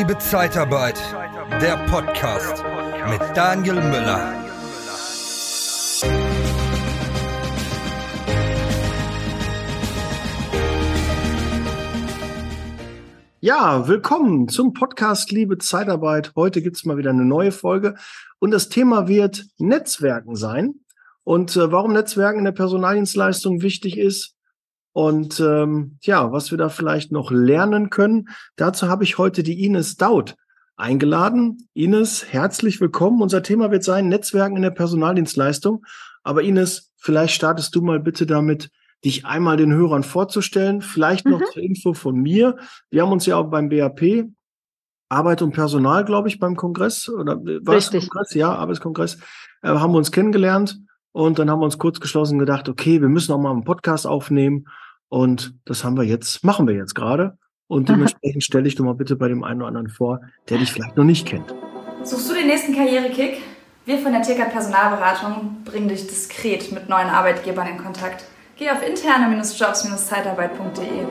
Liebe Zeitarbeit, der Podcast mit Daniel Müller. Ja, willkommen zum Podcast Liebe Zeitarbeit. Heute gibt's mal wieder eine neue Folge und das Thema wird Netzwerken sein. Und äh, warum Netzwerken in der Personaldienstleistung wichtig ist, und ähm, ja, was wir da vielleicht noch lernen können, dazu habe ich heute die Ines Daut eingeladen. Ines, herzlich willkommen. Unser Thema wird sein Netzwerken in der Personaldienstleistung. Aber Ines, vielleicht startest du mal bitte damit, dich einmal den Hörern vorzustellen. Vielleicht noch mhm. zur Info von mir. Wir haben uns ja auch beim BAP Arbeit und Personal, glaube ich, beim Kongress oder äh, war Richtig. Kongress? Ja, Arbeitskongress, äh, haben wir uns kennengelernt und dann haben wir uns kurz geschlossen gedacht, okay, wir müssen auch mal einen Podcast aufnehmen. Und das haben wir jetzt, machen wir jetzt gerade. Und dementsprechend stelle ich doch mal bitte bei dem einen oder anderen vor, der dich vielleicht noch nicht kennt. Suchst du den nächsten Karrierekick? Wir von der TK Personalberatung bringen dich diskret mit neuen Arbeitgebern in Kontakt. Geh auf interne-jobs-zeitarbeit.de.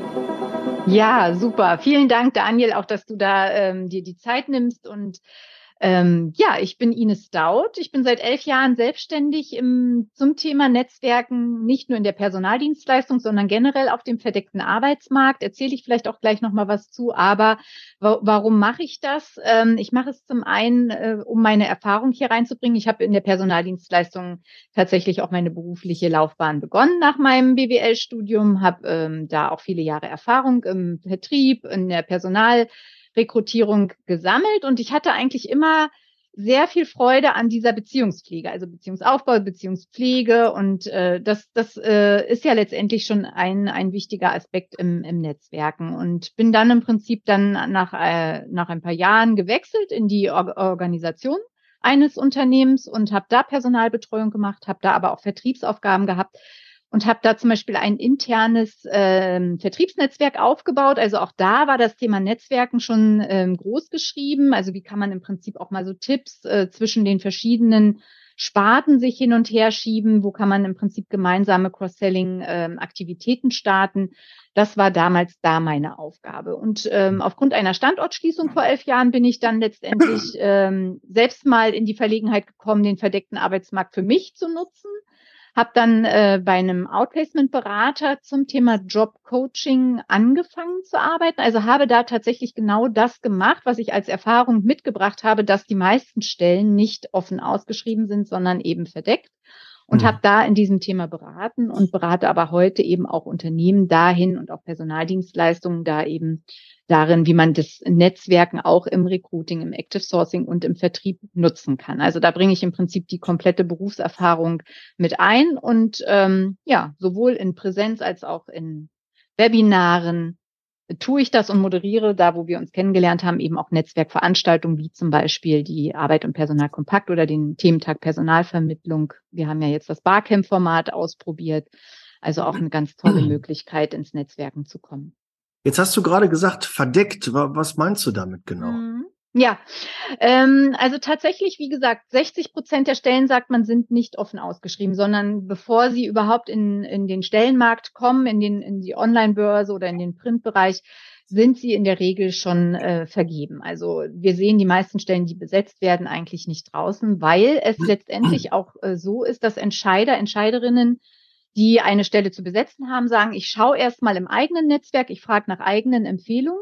Ja, super. Vielen Dank, Daniel, auch dass du da ähm, dir die Zeit nimmst und ähm, ja, ich bin Ines Daut. Ich bin seit elf Jahren selbstständig im, zum Thema Netzwerken, nicht nur in der Personaldienstleistung, sondern generell auf dem verdeckten Arbeitsmarkt. Erzähle ich vielleicht auch gleich nochmal was zu. Aber wa warum mache ich das? Ähm, ich mache es zum einen, äh, um meine Erfahrung hier reinzubringen. Ich habe in der Personaldienstleistung tatsächlich auch meine berufliche Laufbahn begonnen nach meinem BWL-Studium, habe ähm, da auch viele Jahre Erfahrung im Vertrieb, in der Personal Rekrutierung gesammelt und ich hatte eigentlich immer sehr viel Freude an dieser Beziehungspflege, also Beziehungsaufbau, Beziehungspflege und äh, das, das äh, ist ja letztendlich schon ein, ein wichtiger Aspekt im, im Netzwerken und bin dann im Prinzip dann nach, äh, nach ein paar Jahren gewechselt in die Or Organisation eines Unternehmens und habe da Personalbetreuung gemacht, habe da aber auch Vertriebsaufgaben gehabt und habe da zum Beispiel ein internes ähm, Vertriebsnetzwerk aufgebaut. Also auch da war das Thema Netzwerken schon ähm, groß geschrieben. Also wie kann man im Prinzip auch mal so Tipps äh, zwischen den verschiedenen Sparten sich hin und her schieben? Wo kann man im Prinzip gemeinsame Cross-Selling-Aktivitäten ähm, starten? Das war damals da meine Aufgabe. Und ähm, aufgrund einer Standortschließung vor elf Jahren bin ich dann letztendlich ähm, selbst mal in die Verlegenheit gekommen, den verdeckten Arbeitsmarkt für mich zu nutzen habe dann äh, bei einem Outplacement-Berater zum Thema Job-Coaching angefangen zu arbeiten. Also habe da tatsächlich genau das gemacht, was ich als Erfahrung mitgebracht habe, dass die meisten Stellen nicht offen ausgeschrieben sind, sondern eben verdeckt. Und mhm. habe da in diesem Thema beraten und berate aber heute eben auch Unternehmen dahin und auch Personaldienstleistungen da eben darin, wie man das Netzwerken auch im Recruiting, im Active Sourcing und im Vertrieb nutzen kann. Also da bringe ich im Prinzip die komplette Berufserfahrung mit ein und ähm, ja, sowohl in Präsenz als auch in Webinaren tue ich das und moderiere da, wo wir uns kennengelernt haben, eben auch Netzwerkveranstaltungen wie zum Beispiel die Arbeit und Personal Kompakt oder den Thementag Personalvermittlung. Wir haben ja jetzt das Barcamp-Format ausprobiert. Also auch eine ganz tolle Möglichkeit, ins Netzwerken zu kommen. Jetzt hast du gerade gesagt, verdeckt. Was meinst du damit genau? Mhm. Ja, ähm, also tatsächlich, wie gesagt, 60 Prozent der Stellen, sagt man, sind nicht offen ausgeschrieben, sondern bevor sie überhaupt in, in den Stellenmarkt kommen, in, den, in die Online-Börse oder in den Printbereich, sind sie in der Regel schon äh, vergeben. Also wir sehen die meisten Stellen, die besetzt werden, eigentlich nicht draußen, weil es letztendlich auch äh, so ist, dass Entscheider, Entscheiderinnen die eine Stelle zu besetzen haben, sagen, ich schaue erst mal im eigenen Netzwerk, ich frage nach eigenen Empfehlungen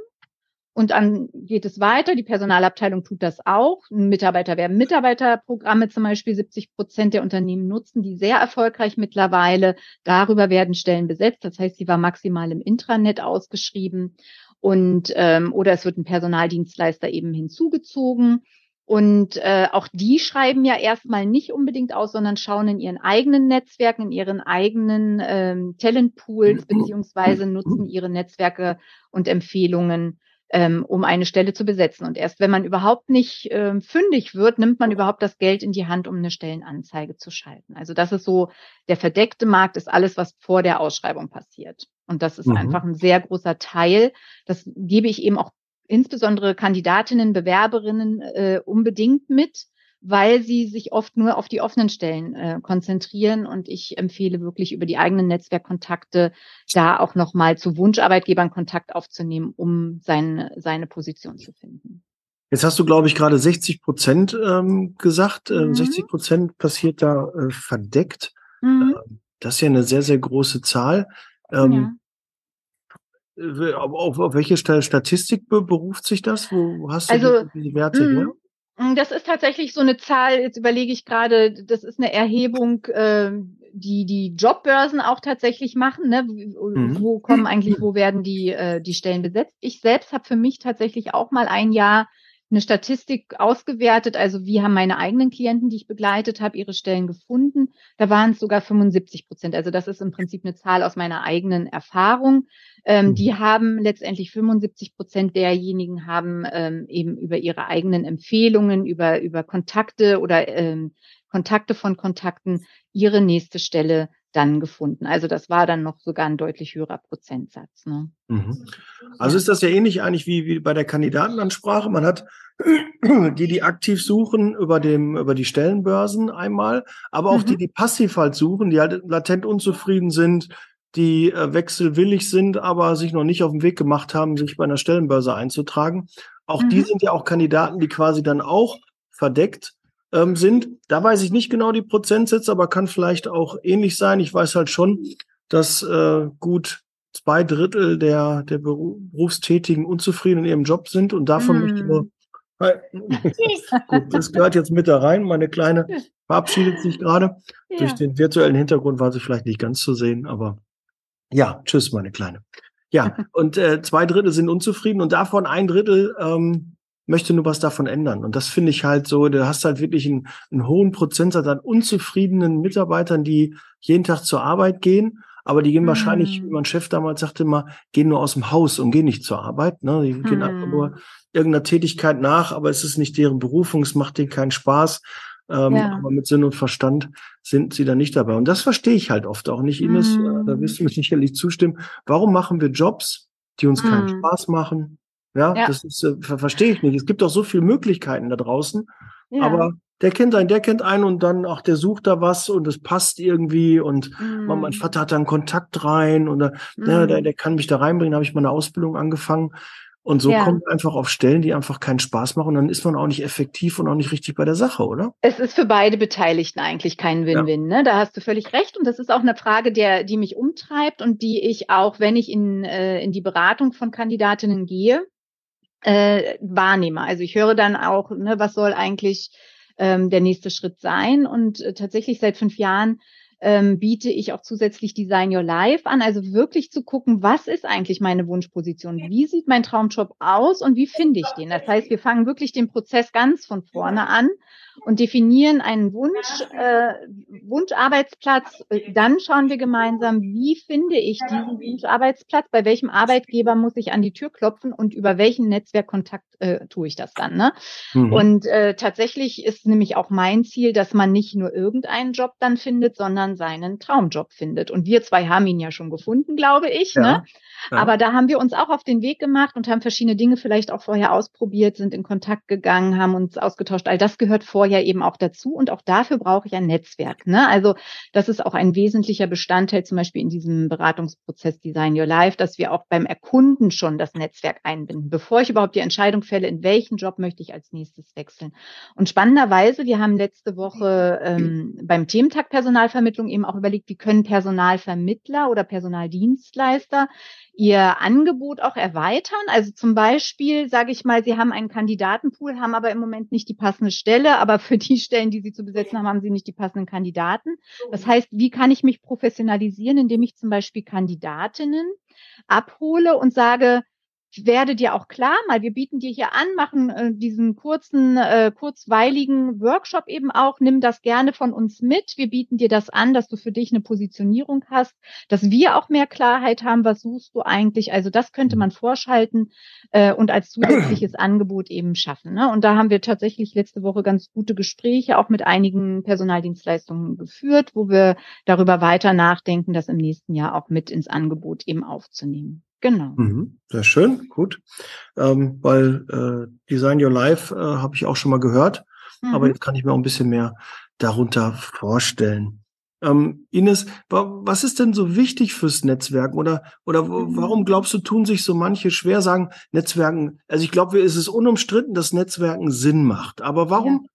und dann geht es weiter. Die Personalabteilung tut das auch. Mitarbeiter werden Mitarbeiterprogramme zum Beispiel 70 Prozent der Unternehmen nutzen, die sehr erfolgreich mittlerweile. Darüber werden Stellen besetzt. Das heißt, sie war maximal im Intranet ausgeschrieben und ähm, oder es wird ein Personaldienstleister eben hinzugezogen. Und äh, auch die schreiben ja erstmal nicht unbedingt aus, sondern schauen in ihren eigenen Netzwerken, in ihren eigenen ähm, Talentpools, beziehungsweise nutzen ihre Netzwerke und Empfehlungen, ähm, um eine Stelle zu besetzen. Und erst wenn man überhaupt nicht ähm, fündig wird, nimmt man überhaupt das Geld in die Hand, um eine Stellenanzeige zu schalten. Also das ist so, der verdeckte Markt ist alles, was vor der Ausschreibung passiert. Und das ist mhm. einfach ein sehr großer Teil. Das gebe ich eben auch insbesondere Kandidatinnen, Bewerberinnen äh, unbedingt mit, weil sie sich oft nur auf die offenen Stellen äh, konzentrieren. Und ich empfehle wirklich über die eigenen Netzwerkkontakte da auch nochmal zu Wunscharbeitgebern Kontakt aufzunehmen, um seine, seine Position zu finden. Jetzt hast du, glaube ich, gerade 60 Prozent ähm, gesagt. Ähm, Mhm. 60 Prozent passiert da äh, verdeckt. Mhm. Ähm, das ist ja eine sehr, sehr große Zahl. ja. Ähm, äh, auf, auf, welche Sta- Statistik be beruft sich das? Wo hast du Also, die, diese Werte her? Mm, Das ist tatsächlich so eine Zahl, jetzt überlege ich gerade, das ist eine Erhebung, ähm, die die Jobbörsen auch tatsächlich machen. Ne? Wo, Mhm. wo kommen eigentlich, wo werden die, äh, die Stellen besetzt? Ich selbst habe für mich tatsächlich auch mal ein Jahr eine Statistik ausgewertet. Also wie haben meine eigenen Klienten, die ich begleitet habe, ihre Stellen gefunden? Da waren es sogar 75 Prozent. Also das ist im Prinzip eine Zahl aus meiner eigenen Erfahrung. Ähm, Mhm. Die haben letztendlich 75 Prozent derjenigen haben ähm, eben über ihre eigenen Empfehlungen, über, über Kontakte oder ähm, Kontakte von Kontakten ihre nächste Stelle dann gefunden. Also das war dann noch sogar ein deutlich höherer Prozentsatz. Ne? Mhm. Also ist das ja ähnlich eigentlich wie, wie bei der Kandidatenansprache. Man hat die, die aktiv suchen über dem, über die Stellenbörsen einmal, aber auch Mhm. die, die passiv halt suchen, die halt latent unzufrieden sind, die äh, wechselwillig sind, aber sich noch nicht auf den Weg gemacht haben, sich bei einer Stellenbörse einzutragen. Auch die Mhm. sind ja auch Kandidaten, die quasi dann auch verdeckt ähm, sind. Da weiß ich nicht genau die Prozentsätze, aber kann vielleicht auch ähnlich sein. Ich weiß halt schon, dass äh, gut zwei Drittel der, der Beru- Berufstätigen unzufrieden in ihrem Job sind und davon Mm. möchte ich nur. Gut, das gehört jetzt mit da rein. Meine Kleine verabschiedet sich gerade. Durch den virtuellen Hintergrund war sie vielleicht nicht ganz zu sehen, aber ja, tschüss, meine Kleine. Ja, und äh, zwei Drittel sind unzufrieden und davon ein Drittel ähm, möchte nur was davon ändern. Und das finde ich halt so, du hast halt wirklich einen, einen hohen Prozentsatz an unzufriedenen Mitarbeitern, die jeden Tag zur Arbeit gehen, aber die gehen Mm. wahrscheinlich, wie mein Chef damals sagte immer, gehen nur aus dem Haus und gehen nicht zur Arbeit. Ne? Die gehen einfach Mm. nur irgendeiner Tätigkeit nach, aber es ist nicht deren Berufung, es macht denen keinen Spaß. Ähm, Ja. Aber mit Sinn und Verstand sind sie da nicht dabei. Und das verstehe ich halt oft auch nicht, Ines. Mm. Da wirst du mir sicherlich zustimmen. Warum machen wir Jobs, die uns keinen Mm. Spaß machen? Ja, Ja. das ist, äh, ver verstehe ich nicht. Es gibt doch so viele Möglichkeiten da draußen, Ja. aber der kennt einen, der kennt einen und dann, ach, der sucht da was und es passt irgendwie und Mm. mein Vater hat da einen Kontakt rein und ja, Mm. der, der kann mich da reinbringen, da habe ich meine Ausbildung angefangen. Und so Ja. kommt einfach auf Stellen, die einfach keinen Spaß machen. Und dann ist man auch nicht effektiv und auch nicht richtig bei der Sache, oder? Es ist für beide Beteiligten eigentlich kein Win-Win. Ne? Da hast du völlig recht. Und das ist auch eine Frage, der, die mich umtreibt und die ich auch, wenn ich in, äh, in die Beratung von Kandidatinnen gehe, äh, wahrnehme. Also ich höre dann auch, ne, was soll eigentlich ähm, der nächste Schritt sein? Und äh, tatsächlich seit fünf Jahren ähm, biete ich auch zusätzlich Design Your Life an, also wirklich zu gucken, was ist eigentlich meine Wunschposition? Wie sieht mein Traumjob aus und wie finde ich den? Das heißt, wir fangen wirklich den Prozess ganz von vorne an und definieren einen Wunsch, äh, Wunscharbeitsplatz. Dann schauen wir gemeinsam, wie finde ich diesen Wunscharbeitsplatz? Bei welchem Arbeitgeber muss ich an die Tür klopfen und über welchen Netzwerkkontakt äh, tue ich das dann? Ne? Mhm. Und äh, tatsächlich ist nämlich auch mein Ziel, dass man nicht nur irgendeinen Job dann findet, sondern seinen Traumjob findet. Und wir zwei haben ihn ja schon gefunden, glaube ich. Ja, Ne? ja. Aber da haben wir uns auch auf den Weg gemacht und haben verschiedene Dinge vielleicht auch vorher ausprobiert, sind in Kontakt gegangen, haben uns ausgetauscht. All das gehört vorher eben auch dazu. Und auch dafür brauche ich ein Netzwerk. Ne? Also das ist auch ein wesentlicher Bestandteil zum Beispiel in diesem Beratungsprozess Design Your Life, dass wir auch beim Erkunden schon das Netzwerk einbinden, bevor ich überhaupt die Entscheidung fälle, in welchen Job möchte ich als nächstes wechseln. Und spannenderweise, wir haben letzte Woche ähm, beim Thementag Personalvermittlung eben auch überlegt, wie können Personalvermittler oder Personaldienstleister ihr Angebot auch erweitern. Also zum Beispiel, sage ich mal, Sie haben einen Kandidatenpool, haben aber im Moment nicht die passende Stelle, aber für die Stellen, die Sie zu besetzen haben, haben Sie nicht die passenden Kandidaten. Das heißt, wie kann ich mich professionalisieren, indem ich zum Beispiel Kandidatinnen abhole und sage, werde dir auch klar, mal wir bieten dir hier an, machen äh, diesen kurzen, äh, kurzweiligen Workshop eben auch, nimm das gerne von uns mit. Wir bieten dir das an, dass du für dich eine Positionierung hast, dass wir auch mehr Klarheit haben, was suchst du eigentlich. Also das könnte man vorschalten äh, und als zusätzliches Angebot eben schaffen. Ne? Und da haben wir tatsächlich letzte Woche ganz gute Gespräche auch mit einigen Personaldienstleistungen geführt, wo wir darüber weiter nachdenken, das im nächsten Jahr auch mit ins Angebot eben aufzunehmen. Genau. Mhm, sehr schön, gut. Ähm, weil äh, Design Your Life äh, habe ich auch schon mal gehört, Mhm. aber jetzt kann ich mir auch ein bisschen mehr darunter vorstellen. Ähm, Ines, was ist denn so wichtig fürs Netzwerken? Oder, oder mhm. warum glaubst du, tun sich so manche schwer sagen, Netzwerken, also ich glaube, es ist unumstritten, dass Netzwerken Sinn macht. Aber warum ja.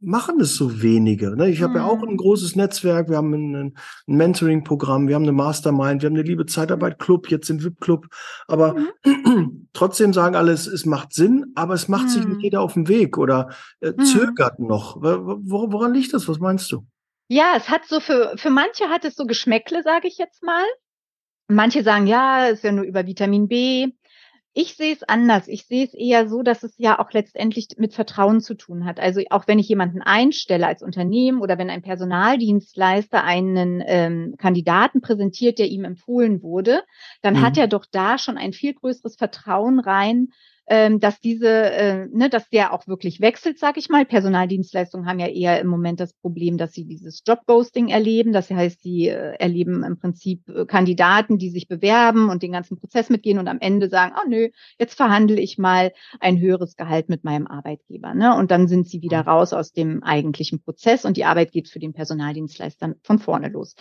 Machen es so wenige? Ne? Ich habe mhm. ja auch ein mhm. großes Netzwerk, wir haben ein, ein Mentoring-Programm, wir haben eine Mastermind, wir haben eine Liebe Zeitarbeit-Club, jetzt sind VIP-Club. Aber mhm. trotzdem sagen alle, es, macht Sinn, aber es macht sich nicht mhm. jeder auf den Weg oder äh, zögert noch. Woran liegt das? Was meinst du? Ja, es hat so für, für manche hat es so Geschmäckle, sage ich jetzt mal. Manche sagen, ja, ist ja nur über Vitamin B. Ich sehe es anders. Ich sehe es eher so, dass es ja auch letztendlich mit Vertrauen zu tun hat. Also auch wenn ich jemanden einstelle als Unternehmen oder wenn ein Personaldienstleister einen ähm, Kandidaten präsentiert, der ihm empfohlen wurde, dann mhm. hat er doch da schon ein viel größeres Vertrauen rein, ähm, dass diese, äh, ne, dass der auch wirklich wechselt, sag ich mal. Personaldienstleistungen haben ja eher im Moment das Problem, dass sie dieses Jobghosting erleben. Das heißt, sie äh, erleben im Prinzip äh, Kandidaten, die sich bewerben und den ganzen Prozess mitgehen und am Ende sagen, oh nö, jetzt verhandle ich mal ein höheres Gehalt mit meinem Arbeitgeber. Ne? Und dann sind sie wieder mhm. raus aus dem eigentlichen Prozess und die Arbeit geht für den Personaldienstleister von vorne los.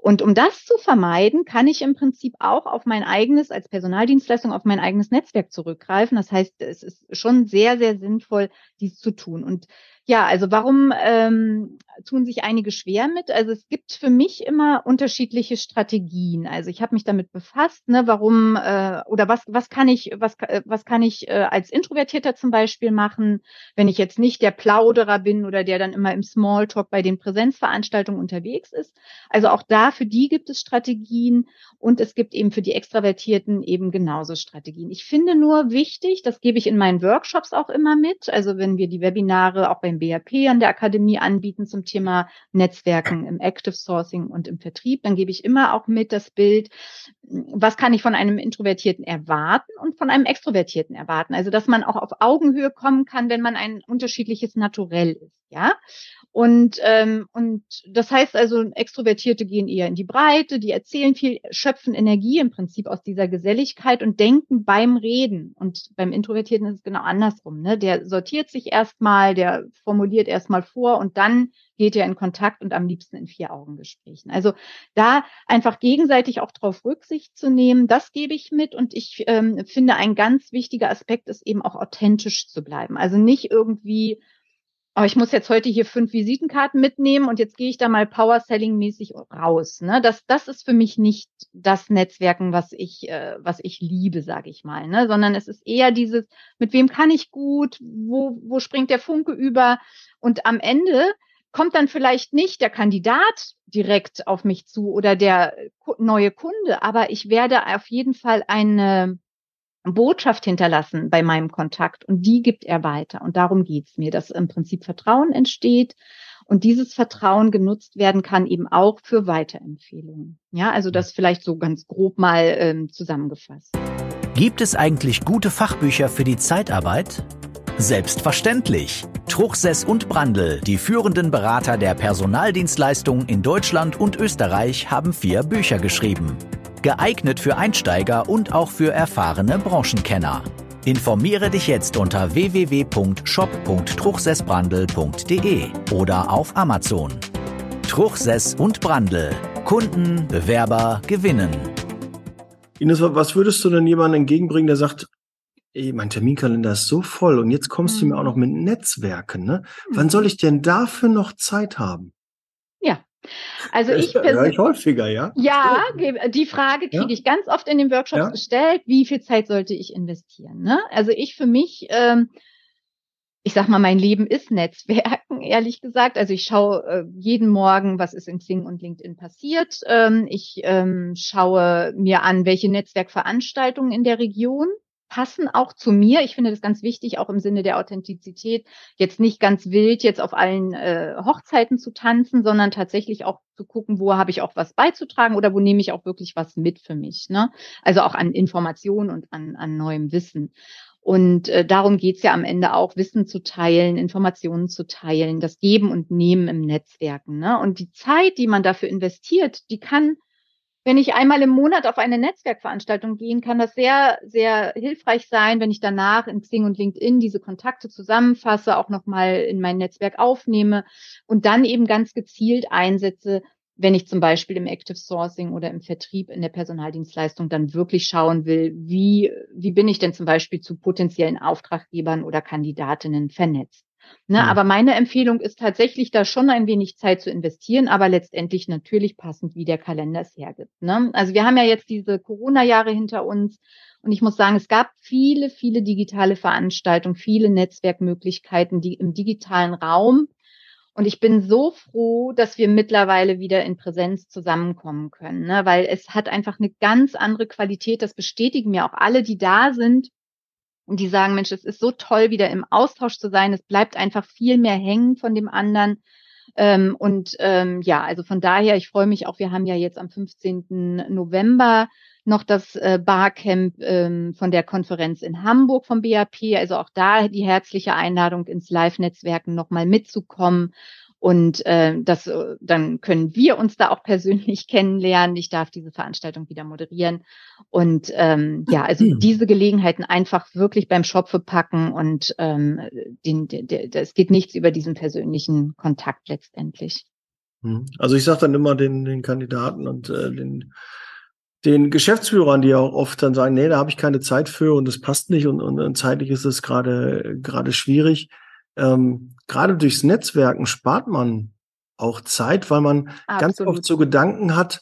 Und um das zu vermeiden, kann ich im Prinzip auch auf mein eigenes, als Personaldienstleistung, auf mein eigenes Netzwerk zurückgreifen. Das das heißt, es ist schon sehr, sehr sinnvoll, dies zu tun. Und ja, also warum ähm, tun sich einige schwer mit? Also es gibt für mich immer unterschiedliche Strategien. Also ich habe mich damit befasst, ne, warum äh, oder was was kann ich was äh, was kann ich äh, als Introvertierter zum Beispiel machen, wenn ich jetzt nicht der Plauderer bin oder der dann immer im Smalltalk bei den Präsenzveranstaltungen unterwegs ist. Also auch da für die gibt es Strategien und es gibt eben für die Extravertierten eben genauso Strategien. Ich finde nur wichtig, das gebe ich in meinen Workshops auch immer mit. Also wenn wir die Webinare auch beim beim BAP an der Akademie anbieten zum Thema Netzwerken im Active Sourcing und im Vertrieb, dann gebe ich immer auch mit das Bild, was kann ich von einem Introvertierten erwarten und von einem Extrovertierten erwarten. Also, dass man auch auf Augenhöhe kommen kann, wenn man ein unterschiedliches Naturell ist, ja. Und, ähm, und das heißt also, Extrovertierte gehen eher in die Breite, die erzählen viel, schöpfen Energie im Prinzip aus dieser Geselligkeit und denken beim Reden. Und beim Introvertierten ist es genau andersrum. Ne? Der sortiert sich erstmal, der formuliert erstmal vor und dann geht er in Kontakt und am liebsten in Vier-Augen-Gesprächen. Also da einfach gegenseitig auch drauf Rücksicht zu nehmen, das gebe ich mit. Und ich ähm, finde, ein ganz wichtiger Aspekt ist eben auch authentisch zu bleiben. Also nicht irgendwie aber ich muss jetzt heute hier fünf Visitenkarten mitnehmen und jetzt gehe ich da mal Power Selling mäßig raus. Ne? Das, das ist für mich nicht das Netzwerken, was ich, äh, was ich liebe, sage ich mal, ne? sondern es ist eher dieses, mit wem kann ich gut, wo, wo springt der Funke über und am Ende kommt dann vielleicht nicht der Kandidat direkt auf mich zu oder der neue Kunde, aber ich werde auf jeden Fall eine Botschaft hinterlassen bei meinem Kontakt und die gibt er weiter. Und darum geht's mir, dass im Prinzip Vertrauen entsteht und dieses Vertrauen genutzt werden kann eben auch für Weiterempfehlungen. Ja, also das vielleicht so ganz grob mal ähm, zusammengefasst. Gibt es eigentlich gute Fachbücher für die Zeitarbeit? Selbstverständlich. Truchsess und Brandl, die führenden Berater der Personaldienstleistung in Deutschland und Österreich, haben vier Bücher geschrieben geeignet für Einsteiger und auch für erfahrene Branchenkenner. Informiere dich jetzt unter www.shop.truchsessbrandel.de oder auf Amazon. Truchsess und Brandel. Kunden, Bewerber gewinnen. Ines, was würdest du denn jemandem entgegenbringen, der sagt, ey, mein Terminkalender ist so voll und jetzt kommst mhm. du mir auch noch mit Netzwerken, ne? Wann soll ich denn dafür noch Zeit haben? Also ich persönlich. ich häufiger, ja? Ja, die Frage kriege ja? ich ganz oft in den Workshops ja? gestellt, wie viel Zeit sollte ich investieren? Ne? Also ich für mich, ähm, ich sag mal, mein Leben ist Netzwerken, ehrlich gesagt. Also ich schaue äh, jeden Morgen, was ist in Xing und LinkedIn passiert. Ähm, ich ähm, schaue mir an, welche Netzwerkveranstaltungen in der Region passen auch zu mir. Ich finde das ganz wichtig, auch im Sinne der Authentizität, jetzt nicht ganz wild jetzt auf allen äh, Hochzeiten zu tanzen, sondern tatsächlich auch zu gucken, wo habe ich auch was beizutragen oder wo nehme ich auch wirklich was mit für mich. Ne? Also auch an Informationen und an, an neuem Wissen. Und äh, darum geht's ja am Ende auch, Wissen zu teilen, Informationen zu teilen, das Geben und Nehmen im Netzwerken. Ne? Und die Zeit, die man dafür investiert, die kann wenn ich einmal im Monat auf eine Netzwerkveranstaltung gehen, kann das sehr, sehr hilfreich sein, wenn ich danach in Xing und LinkedIn diese Kontakte zusammenfasse, auch nochmal in mein Netzwerk aufnehme und dann eben ganz gezielt einsetze, wenn ich zum Beispiel im Active Sourcing oder im Vertrieb in der Personaldienstleistung dann wirklich schauen will, wie, wie bin ich denn zum Beispiel zu potenziellen Auftraggebern oder Kandidatinnen vernetzt. Ne, ja. Aber meine Empfehlung ist tatsächlich, da schon ein wenig Zeit zu investieren, aber letztendlich natürlich passend, wie der Kalender es hergibt. Ne? Also wir haben ja jetzt diese Corona-Jahre hinter uns und ich muss sagen, es gab viele, viele digitale Veranstaltungen, viele Netzwerkmöglichkeiten, die im digitalen Raum und ich bin so froh, dass wir mittlerweile wieder in Präsenz zusammenkommen können, ne? weil es hat einfach eine ganz andere Qualität. Das bestätigen mir auch alle, die da sind und die sagen, Mensch, es ist so toll, wieder im Austausch zu sein. Es bleibt einfach viel mehr hängen von dem anderen. Ähm, und ähm, ja, also von daher, ich freue mich auch, wir haben ja jetzt am 15. November noch das äh, Barcamp ähm, von der Konferenz in Hamburg vom BAP. Also auch da die herzliche Einladung ins Live-Netzwerken nochmal mitzukommen. Und äh, das, äh, dann können wir uns da auch persönlich kennenlernen. Ich darf diese Veranstaltung wieder moderieren. Und ähm, ja, also mhm. diese Gelegenheiten einfach wirklich beim Schopfe packen und ähm, den, es geht nichts über diesen persönlichen Kontakt letztendlich. Hm. Also ich sage dann immer den, den Kandidaten und äh, den den Geschäftsführern, die auch oft dann sagen, nee, da habe ich keine Zeit für und das passt nicht und, und, und zeitlich ist es gerade gerade schwierig. Ähm, gerade durchs Netzwerken spart man auch Zeit, weil man Absolut. ganz oft so Gedanken hat,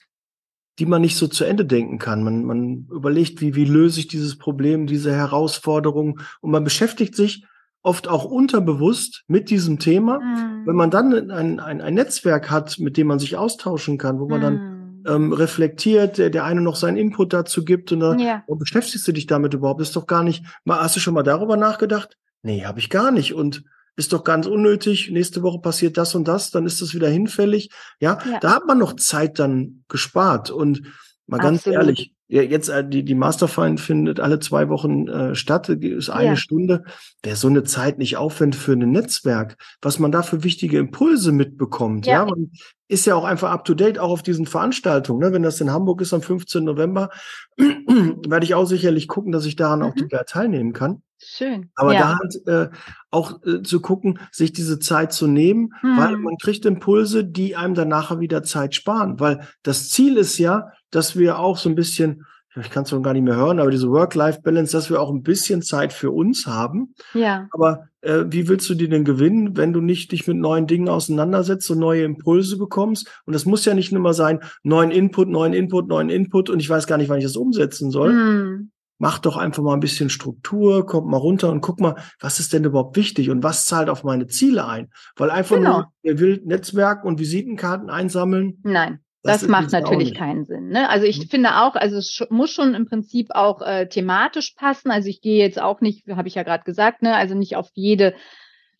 die man nicht so zu Ende denken kann. Man, man überlegt, wie, wie löse ich dieses Problem, diese Herausforderung und man beschäftigt sich oft auch unterbewusst mit diesem Thema. Mm. Wenn man dann ein, ein, ein Netzwerk hat, mit dem man sich austauschen kann, wo man mm. dann ähm, reflektiert, der, der eine noch seinen Input dazu gibt und dann, ja. oh, beschäftigst du dich damit überhaupt? ist doch gar nicht, mal, hast du schon mal darüber nachgedacht? Nee, habe ich gar nicht und ist doch ganz unnötig. Nächste Woche passiert das und das, dann ist das wieder hinfällig. Ja, ja. da hat man noch Zeit dann gespart und mal ganz Absolut. ehrlich, ja, jetzt äh, die, die Masterfind findet alle zwei Wochen äh, statt, ist eine ja. Stunde. Wer so eine Zeit nicht aufwendet für ein Netzwerk, was man da für wichtige Impulse mitbekommt, ja, ja man ist ja auch einfach up to date, auch auf diesen Veranstaltungen. Ne? Wenn das in Hamburg ist am 15. November, werde ich auch sicherlich gucken, dass ich daran mhm. auch teilnehmen kann. Schön. Aber ja. da halt äh, auch äh, zu gucken, sich diese Zeit zu nehmen, mhm. weil man kriegt Impulse, die einem dann nachher wieder Zeit sparen. Weil das Ziel ist ja, dass wir auch so ein bisschen, ich kann es schon gar nicht mehr hören, aber diese Work-Life-Balance, dass wir auch ein bisschen Zeit für uns haben. Ja. Aber äh, wie willst du die denn gewinnen, wenn du nicht dich mit neuen Dingen auseinandersetzt und neue Impulse bekommst? Und das muss ja nicht nur mal sein, neuen Input, neuen Input, neuen Input und ich weiß gar nicht, wann ich das umsetzen soll. Mhm. Mach doch einfach mal ein bisschen Struktur, kommt mal runter und guck mal, was ist denn überhaupt wichtig und was zahlt auf meine Ziele ein? Weil einfach genau. nur, wer will Netzwerk und Visitenkarten einsammeln. Nein. Das, das macht natürlich keinen Sinn. Ne? Also ich mhm. finde auch, also es muss schon im Prinzip auch äh, thematisch passen. Also ich gehe jetzt auch nicht, habe ich ja gerade gesagt, ne, also nicht auf jede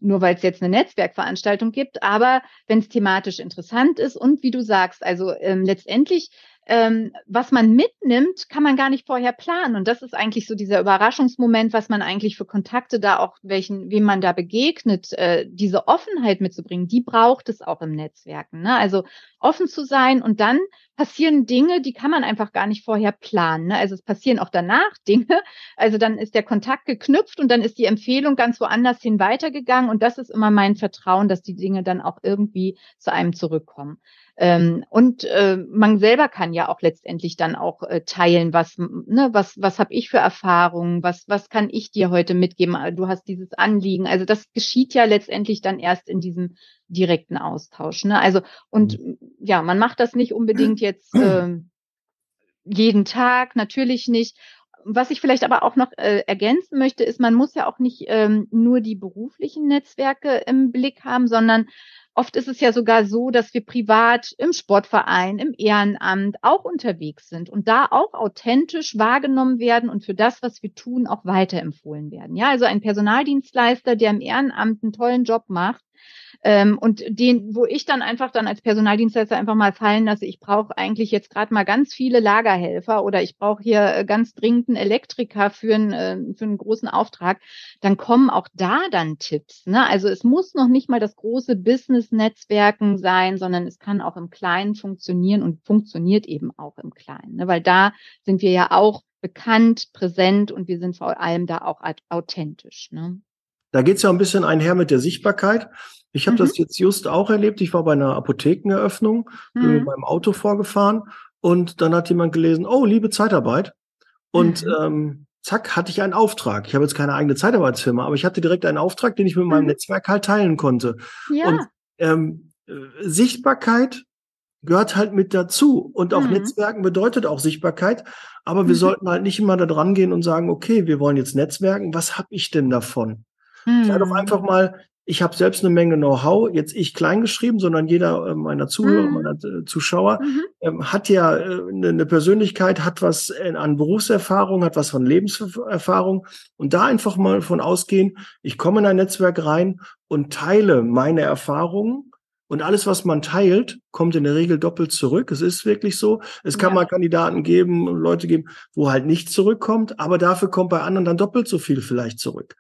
nur weil es jetzt eine Netzwerkveranstaltung gibt, aber wenn es thematisch interessant ist und wie du sagst, also ähm, letztendlich ähm, was man mitnimmt, kann man gar nicht vorher planen. Und das ist eigentlich so dieser Überraschungsmoment, was man eigentlich für Kontakte da auch, welchen, wem man da begegnet, äh, diese Offenheit mitzubringen, die braucht es auch im Netzwerken. Ne? Also offen zu sein und dann passieren Dinge, die kann man einfach gar nicht vorher planen. Ne? Also es passieren auch danach Dinge. Also dann ist der Kontakt geknüpft und dann ist die Empfehlung ganz woanders hin weitergegangen. Und das ist immer mein Vertrauen, dass die Dinge dann auch irgendwie zu einem zurückkommen. Ähm, und äh, man selber kann ja auch letztendlich dann auch äh, teilen, was, ne, was, was habe ich für Erfahrungen, was, was kann ich dir heute mitgeben? Du hast dieses Anliegen. Also das geschieht ja letztendlich dann erst in diesem direkten Austausch. Ne? Also und mhm. ja, man macht das nicht unbedingt jetzt äh, jeden Tag, natürlich nicht. Was ich vielleicht aber auch noch äh, ergänzen möchte, ist, man muss ja auch nicht ähm, nur die beruflichen Netzwerke im Blick haben, sondern Oft ist es ja sogar so, dass wir privat im Sportverein, im Ehrenamt auch unterwegs sind und da auch authentisch wahrgenommen werden und für das, was wir tun, auch weiterempfohlen werden. Ja, also ein Personaldienstleister, der im Ehrenamt einen tollen Job macht, ähm, und den, wo ich dann einfach dann als Personaldienstleister einfach mal fallen lasse, ich brauche eigentlich jetzt gerade mal ganz viele Lagerhelfer oder ich brauche hier äh, ganz dringend einen Elektriker für einen, äh, für einen großen Auftrag, dann kommen auch da dann Tipps. Ne? Also es muss noch nicht mal das große Business-Netzwerken sein, sondern es kann auch im Kleinen funktionieren und funktioniert eben auch im Kleinen. Ne? Weil da sind wir ja auch bekannt, präsent und wir sind vor allem da auch authentisch. Ne? Da geht es ja ein bisschen einher mit der Sichtbarkeit. Ich habe mhm. das jetzt just auch erlebt. Ich war bei einer Apothekeneröffnung, bin mhm. mit meinem Auto vorgefahren und dann hat jemand gelesen, oh, liebe Zeitarbeit. Und mhm. ähm, zack, hatte ich einen Auftrag. Ich habe jetzt keine eigene Zeitarbeitsfirma, aber ich hatte direkt einen Auftrag, den ich mit meinem mhm. Netzwerk halt teilen konnte. Ja. Und ähm, äh, Sichtbarkeit gehört halt mit dazu. Und auch mhm. Netzwerken bedeutet auch Sichtbarkeit. Aber wir mhm. sollten halt nicht immer da dran gehen und sagen, okay, wir wollen jetzt Netzwerken. Was habe ich denn davon? Mhm. Sei doch einfach mal, ich habe selbst eine Menge Know-how, jetzt ich klein geschrieben, sondern jeder äh, meiner Zuhörer, mhm. meiner äh, Zuschauer mhm. ähm, hat ja äh, eine, eine Persönlichkeit, hat was äh, an Berufserfahrung, hat was von Lebenserfahrung und da einfach mal von ausgehen, ich komme in ein Netzwerk rein und teile meine Erfahrungen und alles, was man teilt, kommt in der Regel doppelt zurück. Es ist wirklich so. Es kann ja. mal Kandidaten geben, Leute geben, wo halt nichts zurückkommt, aber dafür kommt bei anderen dann doppelt so viel vielleicht zurück.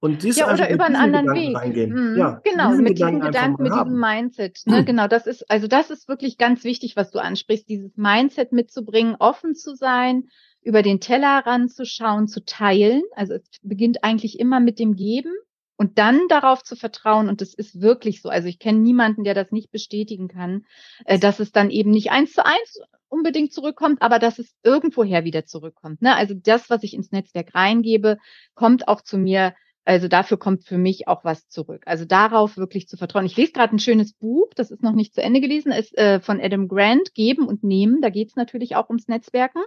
Und dies ja, oder über einen anderen Gedanken Weg. Mhm. Ja, genau, mit Gedanken diesem Gedanken, mit diesem Mindset. Ne? Mhm. Genau, das ist, also das ist wirklich ganz wichtig, was du ansprichst, dieses Mindset mitzubringen, offen zu sein, über den Teller ranzuschauen, zu teilen. Also es beginnt eigentlich immer mit dem Geben und dann darauf zu vertrauen, und das ist wirklich so, also ich kenne niemanden, der das nicht bestätigen kann, äh, dass es dann eben nicht eins zu eins unbedingt zurückkommt, aber dass es irgendwoher wieder zurückkommt. Ne? Also das, was ich ins Netzwerk reingebe, kommt auch zu mir. Also dafür kommt für mich auch was zurück. Also darauf wirklich zu vertrauen. Ich lese gerade ein schönes Buch, das ist noch nicht zu Ende gelesen, ist äh, von Adam Grant, Geben und Nehmen. Da geht es natürlich auch ums Netzwerken.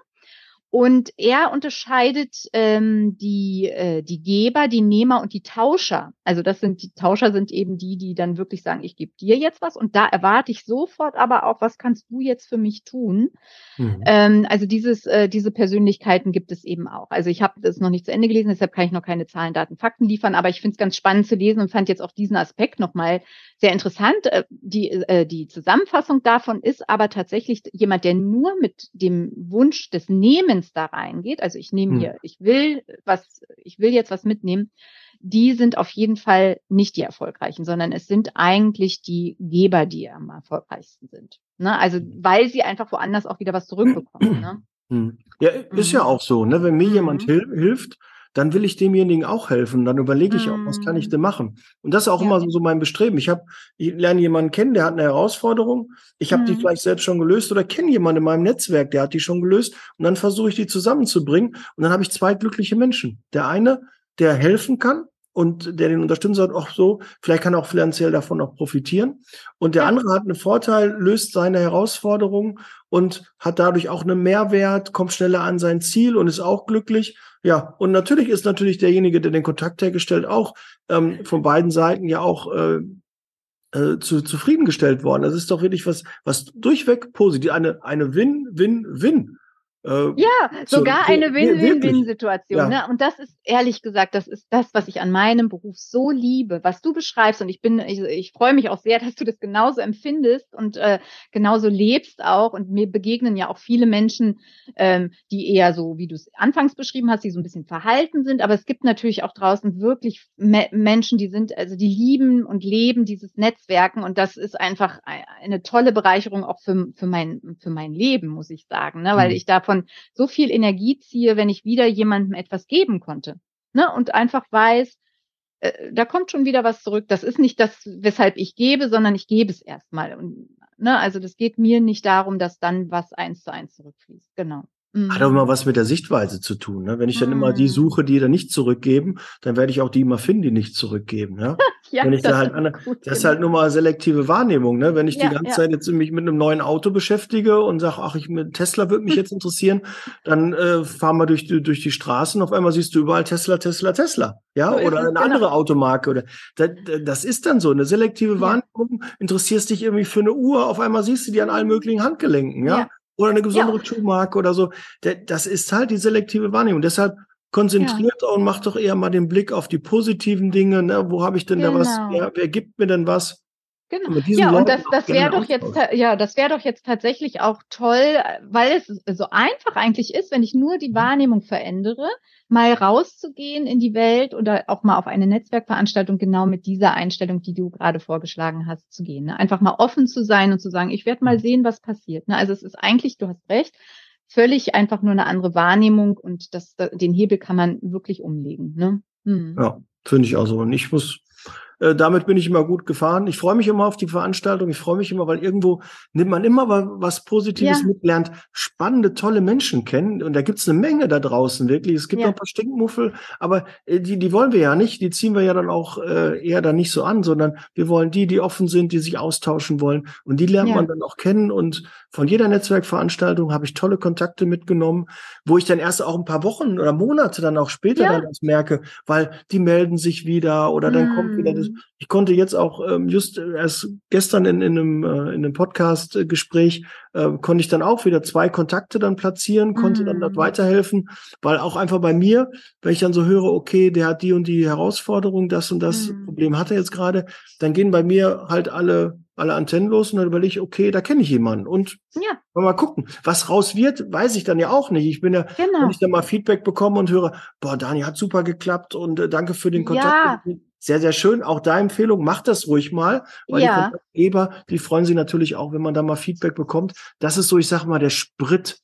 Und er unterscheidet ähm, die, äh, die Geber, die Nehmer und die Tauscher. Also das sind die Tauscher sind eben die, die dann wirklich sagen, ich gebe dir jetzt was und da erwarte ich sofort aber auch, was kannst du jetzt für mich tun? Mhm. Ähm, also dieses, äh, diese Persönlichkeiten gibt es eben auch. Also ich habe das noch nicht zu Ende gelesen, deshalb kann ich noch keine Zahlen, Daten, Fakten liefern, aber ich finde es ganz spannend zu lesen und fand jetzt auch diesen Aspekt nochmal sehr interessant. Äh, die, äh, die Zusammenfassung davon ist aber tatsächlich jemand, der nur mit dem Wunsch des Nehmens Intelligenz da reingeht, also ich nehme hm. hier, ich will was, ich will jetzt was mitnehmen, die sind auf jeden Fall nicht die erfolgreichen, sondern es sind eigentlich die Geber, die am erfolgreichsten sind. Ne? Also weil sie einfach woanders auch wieder was zurückbekommen. Ne? Hm. Ja, ist mhm. ja auch so, ne? Wenn mir mhm. jemand hil hilft, dann will ich demjenigen auch helfen. Dann überlege ich auch, was kann ich denn mm. machen? Und das ist auch ja. immer so mein Bestreben. Ich habe, ich lerne jemanden kennen, der hat eine Herausforderung. Ich habe mhm. die vielleicht selbst schon gelöst oder kenne jemanden in meinem Netzwerk, der hat die schon gelöst. Und dann versuche ich die zusammenzubringen. Und dann habe ich zwei glückliche Menschen. Der eine, der helfen kann und der den unterstützen soll, auch so, vielleicht kann er auch finanziell davon auch profitieren. Und der ja. andere hat einen Vorteil, löst seine Herausforderung und hat dadurch auch einen Mehrwert, kommt schneller an sein Ziel und ist auch glücklich. Ja, und natürlich ist natürlich derjenige, der den Kontakt hergestellt, auch ähm, von beiden Seiten ja auch äh, äh, zu, zufriedengestellt worden. Das ist doch wirklich was, was durchweg positiv, eine, eine Win-Win-Win äh, ja, sogar so, eine Win-Win-Win-Situation. Ja. Ne? Und das ist ehrlich gesagt, das ist das, was ich an meinem Beruf so liebe, was du beschreibst. Und ich bin, ich, ich freue mich auch sehr, dass du das genauso empfindest und äh, genauso lebst auch. Und mir begegnen ja auch viele Menschen, ähm, die eher so, wie du es anfangs beschrieben hast, die so ein bisschen verhalten sind. Aber es gibt natürlich auch draußen wirklich Me Menschen, die sind, also die lieben und leben dieses Netzwerken. Und das ist einfach eine tolle Bereicherung auch für, für mein, für mein Leben, muss ich sagen, ne? weil mhm. ich davon davon so viel Energie ziehe, wenn ich wieder jemandem etwas geben konnte. Ne? Und einfach weiß, äh, da kommt schon wieder was zurück. Das ist nicht das, weshalb ich gebe, sondern ich gebe es erstmal. Ne, also das geht mir nicht darum, dass dann was eins zu eins zurückfließt. Genau. Hat auch immer was mit der Sichtweise zu tun. Ne? Wenn ich dann mhm. immer die mhm. suche, die dann nicht zurückgeben, dann werde ich auch die immer finden, die nicht zurückgeben. Ja? ja Wenn ich da halt gut, das ist halt nur mal selektive Wahrnehmung. Ne? Wenn ich ja, die ganze ja. Zeit jetzt mich mit einem neuen Auto beschäftige und sage, ach, ich mit Tesla würde mich jetzt interessieren, dann äh, fahren wir durch die, durch die Straßen. Auf einmal siehst du überall Tesla, Tesla, Tesla. Ja, so oder eine genau. andere Automarke oder das, das ist dann so eine selektive Wahrnehmung. Interessierst dich irgendwie für eine Uhr, auf einmal siehst du die an allen möglichen Handgelenken. Ja oder eine besondere ja. Schuhmarke oder so. Das ist halt die selektive Wahrnehmung. Deshalb konzentriert ja. und macht doch eher mal den Blick auf die positiven Dinge. Ne? Wo habe ich denn genau. da was? Wer, genau. wer gibt mir denn was? Genau. Ja, und das, das wäre doch jetzt, ja, das wäre doch jetzt tatsächlich auch toll, weil es so einfach eigentlich ist, wenn ich nur die mhm. Wahrnehmung verändere, mal rauszugehen in die Welt oder auch mal auf eine Netzwerkveranstaltung genau mit dieser Einstellung, die du gerade vorgeschlagen hast, zu gehen. Ne? Einfach mal offen zu sein und zu sagen, ich werde mal mhm. sehen, was passiert. Ne? Also es ist eigentlich, du hast recht, völlig einfach nur eine andere Wahrnehmung und das, den Hebel kann man wirklich umlegen. Ne? Hm. Ja, finde ich auch so. Und ich muss äh, damit bin ich immer gut gefahren. Ich freue mich immer auf die Veranstaltung. Ich freue mich immer, weil irgendwo nimmt man immer was Positives ja. mit, lernt spannende, tolle Menschen kennen. Und da gibt's eine Menge da draußen, wirklich. Es gibt ja. noch ein paar Stinkmuffel, aber äh, die, die wollen wir ja nicht. Die ziehen wir ja dann auch äh, eher dann nicht so an, sondern wir wollen die, die offen sind, die sich austauschen wollen. Und die lernt ja. man dann auch kennen. Und von jeder Netzwerkveranstaltung habe ich tolle Kontakte mitgenommen, wo ich dann erst auch ein paar Wochen oder Monate dann auch später dann das merke, weil die melden sich wieder oder dann mm. kommt wieder das. Mhm. Ich konnte jetzt auch ähm, just erst gestern in, in einem, äh, in einem Podcast-Gespräch äh, konnte ich dann auch wieder zwei Kontakte dann platzieren, konnte mm. dann dort mhm. weiterhelfen, weil auch einfach bei mir, wenn ich dann so höre, okay, der hat die und die Herausforderung, das und das mm. Problem hat er jetzt gerade, dann gehen bei mir halt alle alle Antennen los und dann überlege ich, okay, da kenne ich jemanden und ja. mal gucken. Was raus wird, weiß ich dann ja auch nicht. Ich bin ja, genau. wenn ich dann mal Feedback bekomme und höre, boah, Dani, hat super geklappt und äh, danke für den Kontakt. Ja. Sehr, sehr schön. Auch da Empfehlung, macht das ruhig mal, weil ja. die Kontaktgeber, die freuen sich natürlich auch, wenn man da mal Feedback bekommt. Das ist so, ich sag mal, der Sprit,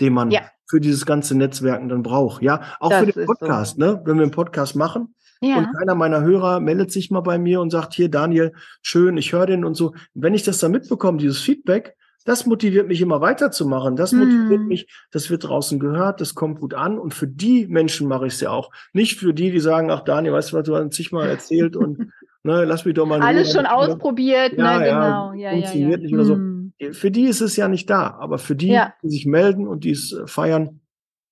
den man ja. für dieses ganze Netzwerken dann braucht. Ja, auch das für den Podcast, so. ne? Wenn wir einen Podcast machen, ja. Und keiner meiner Hörer meldet sich mal bei mir und sagt, hier Daniel, schön, ich höre den und so. Wenn ich das dann mitbekomme, dieses Feedback, das motiviert mich immer weiterzumachen. Das motiviert hm. mich, das wird draußen gehört, das kommt gut an. Und für die Menschen mache ich es ja auch. Nicht für die, die sagen, ach Daniel, weißt du, was du hast zigmal erzählt und ne, lass mich doch mal. Alles schon ausprobiert, ja, ne, genau. Ja, funktioniert ja, nicht oder so. Hm. Für die ist es ja nicht da. Aber für die, die sich melden und die es äh, feiern,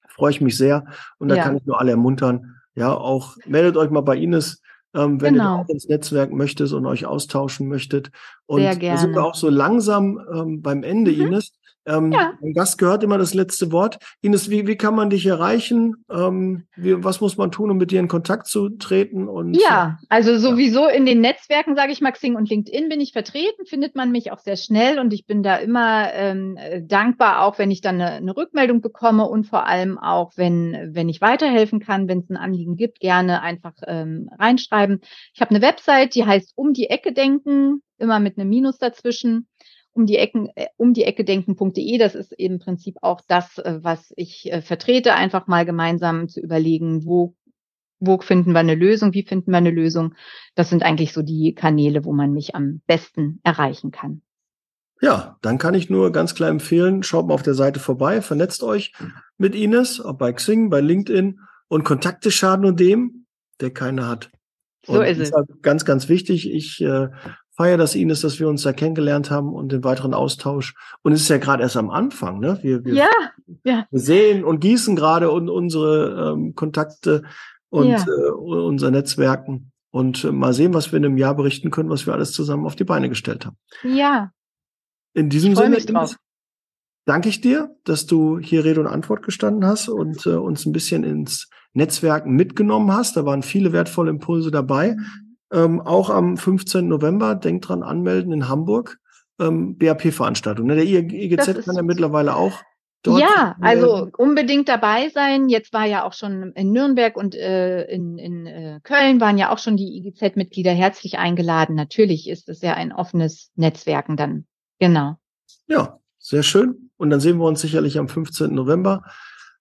freue ich mich sehr. Und da kann ich nur alle ermuntern, ja, auch meldet euch mal bei Ines, ähm, wenn genau. ihr auch ins Netzwerk möchtet und euch austauschen möchtet. Und Sehr gerne. wir sind wir auch so langsam ähm, beim Ende, mhm. Ines. Ähm, ja. Ein Gast gehört immer das letzte Wort. Ines, wie, wie kann man dich erreichen? Ähm, wie, was muss man tun, um mit dir in Kontakt zu treten? Und, ja, also sowieso in den Netzwerken, sage ich mal, Xing und LinkedIn bin ich vertreten, findet man mich auch sehr schnell und ich bin da immer ähm, dankbar, auch wenn ich dann eine, eine Rückmeldung bekomme und vor allem auch, wenn, wenn ich weiterhelfen kann, wenn es ein Anliegen gibt, gerne einfach ähm, reinschreiben. Ich habe eine Website, die heißt Um die Ecke denken, immer mit einem Minus dazwischen um die Ecken, äh, um die Ecke denken.de. Das ist im Prinzip auch das, äh, was ich äh, vertrete, einfach mal gemeinsam zu überlegen, wo, wo finden wir eine Lösung, wie finden wir eine Lösung. Das sind eigentlich so die Kanäle, wo man mich am besten erreichen kann. Ja, dann kann ich nur ganz klar empfehlen, schaut mal auf der Seite vorbei, vernetzt euch mit Ines, ob bei Xing, bei LinkedIn und Kontakte schaden und dem, der keine hat. Und so ist es. Ganz, ganz wichtig. Ich äh, feiere das, Ines, dass wir uns da kennengelernt haben und den weiteren Austausch. Und es ist ja gerade erst am Anfang, ne? Wir, wir, ja, ja. sehen und gießen gerade un unsere ähm, Kontakte und ja. äh, unser Netzwerken und äh, mal sehen, was wir in einem Jahr berichten können, was wir alles zusammen auf die Beine gestellt haben. Ja. In diesem Sinne Ines, danke ich dir, dass du hier Rede und Antwort gestanden hast und äh, uns ein bisschen ins Netzwerken mitgenommen hast. Da waren viele wertvolle Impulse dabei. Ähm, auch am 15. November, denkt dran, anmelden in Hamburg. Ähm, BAP-Veranstaltung. Ne? Der IGZ kann ja mittlerweile auch Dort ja, also unbedingt dabei sein. Jetzt war ja auch schon in Nürnberg und äh, in, in äh, Köln waren ja auch schon die IGZ-Mitglieder herzlich eingeladen. Natürlich ist es ja ein offenes Netzwerken dann. Genau. Ja, sehr schön. Und dann sehen wir uns sicherlich am 15. November.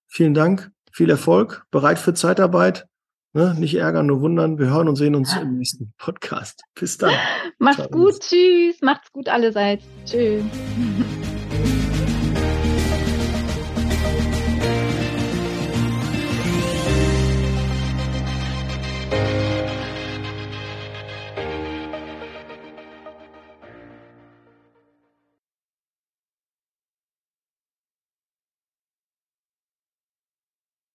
Vielen Dank, viel Erfolg, bereit für Zeitarbeit. Ne, nicht ärgern, nur wundern. Wir hören und sehen uns im nächsten Podcast. Bis dann. Macht's Ciao. gut. Tschüss. Macht's gut allerseits. Tschüss.